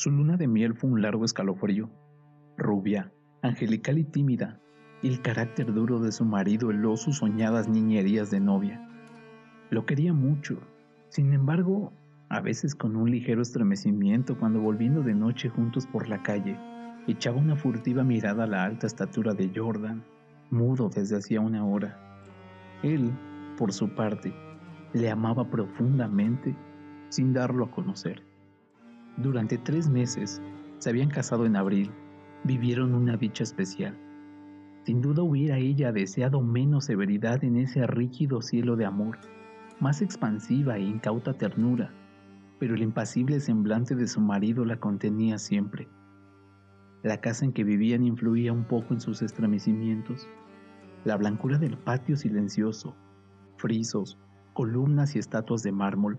Su luna de miel fue un largo escalofrío. Rubia, angelical y tímida, y el carácter duro de su marido heló sus soñadas niñerías de novia. Lo quería mucho, sin embargo, a veces con un ligero estremecimiento cuando volviendo de noche juntos por la calle, echaba una furtiva mirada a la alta estatura de Jordan, mudo desde hacía una hora. Él, por su parte, le amaba profundamente sin darlo a conocer. Durante tres meses, se habían casado en abril, vivieron una dicha especial. Sin duda hubiera ella deseado menos severidad en ese rígido cielo de amor, más expansiva e incauta ternura, pero el impasible semblante de su marido la contenía siempre. La casa en que vivían influía un poco en sus estremecimientos. La blancura del patio silencioso, frisos, columnas y estatuas de mármol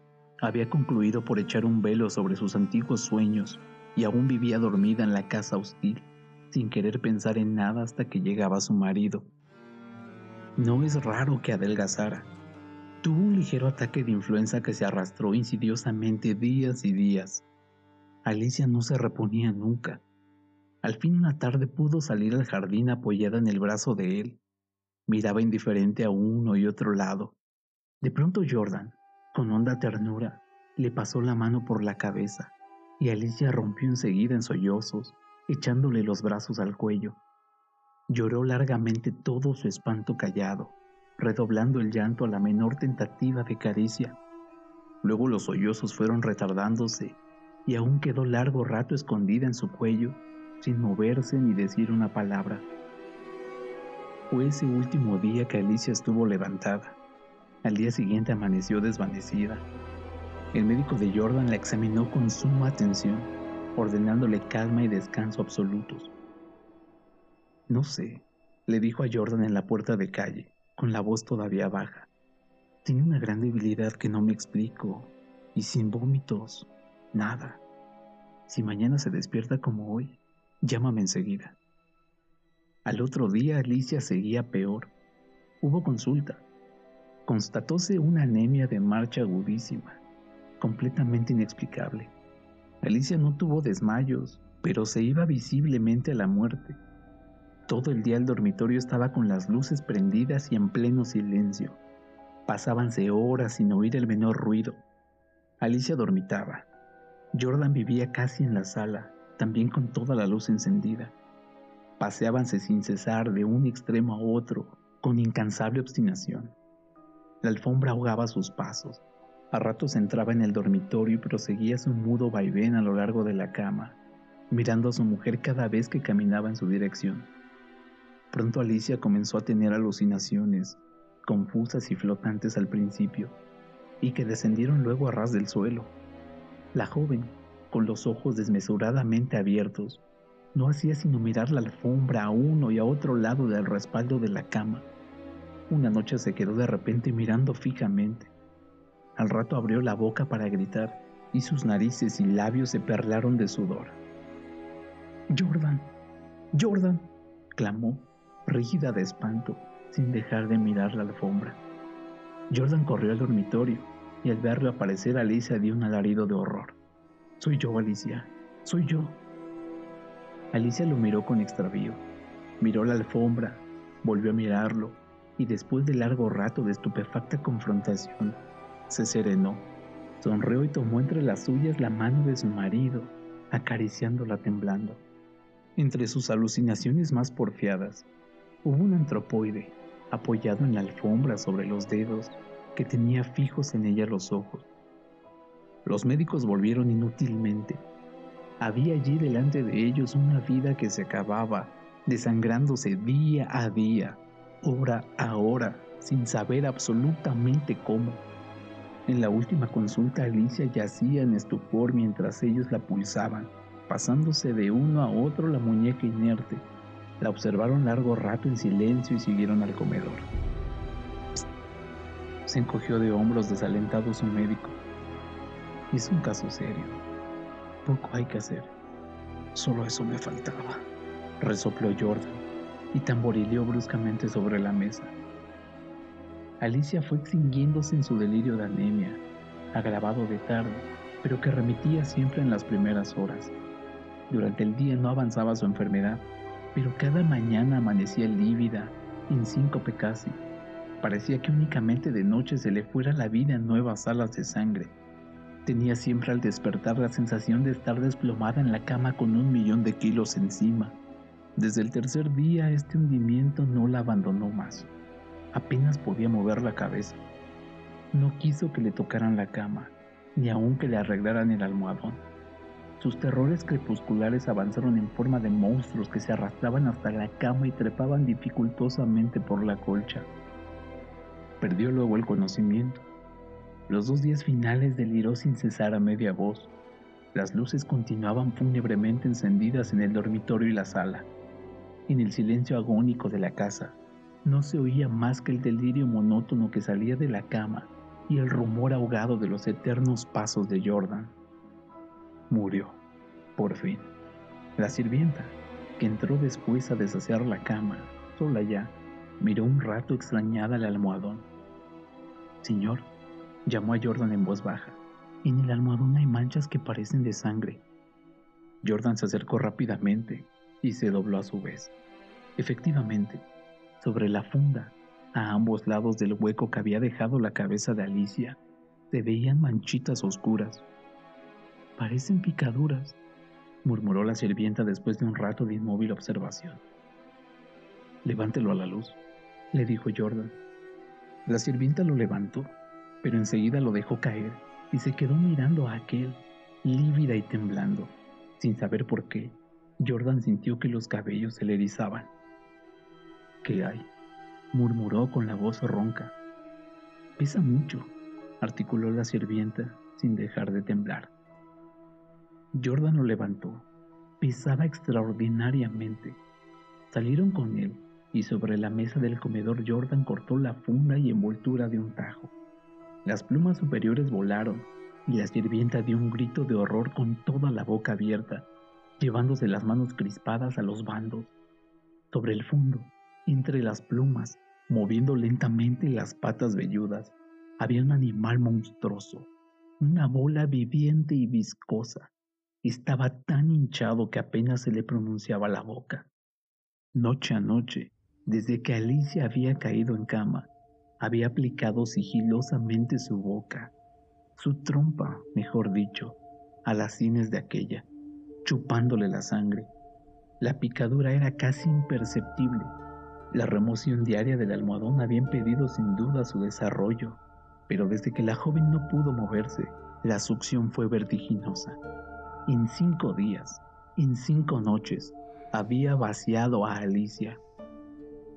había concluido por echar un velo sobre sus antiguos sueños y aún vivía dormida en la casa hostil, sin querer pensar en nada hasta que llegaba su marido. No es raro que adelgazara. Tuvo un ligero ataque de influenza que se arrastró insidiosamente días y días. Alicia no se reponía nunca. Al fin una tarde pudo salir al jardín apoyada en el brazo de él. Miraba indiferente a uno y otro lado. De pronto Jordan, con honda ternura, le pasó la mano por la cabeza y Alicia rompió enseguida en sollozos, echándole los brazos al cuello. Lloró largamente todo su espanto callado, redoblando el llanto a la menor tentativa de caricia. Luego los sollozos fueron retardándose y aún quedó largo rato escondida en su cuello, sin moverse ni decir una palabra. Fue ese último día que Alicia estuvo levantada. Al día siguiente amaneció desvanecida el médico de Jordan la examinó con suma atención, ordenándole calma y descanso absolutos. No sé, le dijo a Jordan en la puerta de calle, con la voz todavía baja. Tiene una gran debilidad que no me explico, y sin vómitos, nada. Si mañana se despierta como hoy, llámame enseguida. Al otro día Alicia seguía peor. Hubo consulta. Constatóse una anemia de marcha agudísima completamente inexplicable. Alicia no tuvo desmayos, pero se iba visiblemente a la muerte. Todo el día el dormitorio estaba con las luces prendidas y en pleno silencio. Pasábanse horas sin oír el menor ruido. Alicia dormitaba. Jordan vivía casi en la sala, también con toda la luz encendida. Paseábanse sin cesar de un extremo a otro, con incansable obstinación. La alfombra ahogaba sus pasos, a ratos entraba en el dormitorio y proseguía su mudo vaivén a lo largo de la cama, mirando a su mujer cada vez que caminaba en su dirección. Pronto Alicia comenzó a tener alucinaciones, confusas y flotantes al principio, y que descendieron luego a ras del suelo. La joven, con los ojos desmesuradamente abiertos, no hacía sino mirar la alfombra a uno y a otro lado del respaldo de la cama. Una noche se quedó de repente mirando fijamente, al rato abrió la boca para gritar y sus narices y labios se perlaron de sudor. Jordan, Jordan, clamó, rígida de espanto, sin dejar de mirar la alfombra. Jordan corrió al dormitorio y al verlo aparecer Alicia dio un alarido de horror. Soy yo, Alicia, soy yo. Alicia lo miró con extravío, miró la alfombra, volvió a mirarlo y después de largo rato de estupefacta confrontación, se serenó, sonrió y tomó entre las suyas la mano de su marido, acariciándola temblando. Entre sus alucinaciones más porfiadas, hubo un antropoide apoyado en la alfombra sobre los dedos que tenía fijos en ella los ojos. Los médicos volvieron inútilmente. Había allí delante de ellos una vida que se acababa, desangrándose día a día, hora a hora, sin saber absolutamente cómo. En la última consulta Alicia yacía en estupor mientras ellos la pulsaban, pasándose de uno a otro la muñeca inerte. La observaron largo rato en silencio y siguieron al comedor. Se encogió de hombros desalentado su médico. Es un caso serio. Poco hay que hacer. Solo eso me faltaba. Resopló Jordan y tamborileó bruscamente sobre la mesa. Alicia fue extinguiéndose en su delirio de anemia, agravado de tarde, pero que remitía siempre en las primeras horas. Durante el día no avanzaba su enfermedad, pero cada mañana amanecía lívida, en síncope casi. Parecía que únicamente de noche se le fuera la vida en nuevas alas de sangre. Tenía siempre al despertar la sensación de estar desplomada en la cama con un millón de kilos encima. Desde el tercer día este hundimiento no la abandonó más. Apenas podía mover la cabeza. No quiso que le tocaran la cama, ni aun que le arreglaran el almohadón. Sus terrores crepusculares avanzaron en forma de monstruos que se arrastraban hasta la cama y trepaban dificultosamente por la colcha. Perdió luego el conocimiento. Los dos días finales deliró sin cesar a media voz. Las luces continuaban fúnebremente encendidas en el dormitorio y la sala. En el silencio agónico de la casa, no se oía más que el delirio monótono que salía de la cama y el rumor ahogado de los eternos pasos de Jordan. Murió, por fin. La sirvienta, que entró después a deshacer la cama, sola ya, miró un rato extrañada al almohadón. Señor, llamó a Jordan en voz baja. En el almohadón hay manchas que parecen de sangre. Jordan se acercó rápidamente y se dobló a su vez. Efectivamente, sobre la funda, a ambos lados del hueco que había dejado la cabeza de Alicia, se veían manchitas oscuras. Parecen picaduras, murmuró la sirvienta después de un rato de inmóvil observación. Levántelo a la luz, le dijo Jordan. La sirvienta lo levantó, pero enseguida lo dejó caer y se quedó mirando a aquel, lívida y temblando, sin saber por qué. Jordan sintió que los cabellos se le erizaban. ¿Qué hay? murmuró con la voz ronca. Pesa mucho, articuló la sirvienta sin dejar de temblar. Jordan lo levantó. Pesaba extraordinariamente. Salieron con él y sobre la mesa del comedor Jordan cortó la funda y envoltura de un tajo. Las plumas superiores volaron y la sirvienta dio un grito de horror con toda la boca abierta llevándose las manos crispadas a los bandos. Sobre el fondo, entre las plumas, moviendo lentamente las patas velludas, había un animal monstruoso, una bola viviente y viscosa. Estaba tan hinchado que apenas se le pronunciaba la boca. Noche a noche, desde que Alicia había caído en cama, había aplicado sigilosamente su boca, su trompa, mejor dicho, a las sienes de aquella chupándole la sangre. La picadura era casi imperceptible. La remoción diaria del almohadón había impedido sin duda su desarrollo, pero desde que la joven no pudo moverse, la succión fue vertiginosa. En cinco días, en cinco noches, había vaciado a Alicia.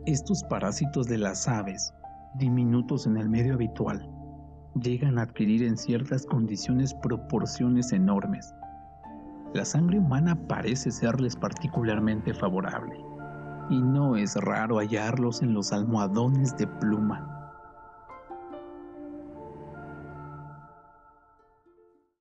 Estos parásitos de las aves, diminutos en el medio habitual, llegan a adquirir en ciertas condiciones proporciones enormes la sangre humana parece serles particularmente favorable, y no es raro hallarlos en los almohadones de pluma.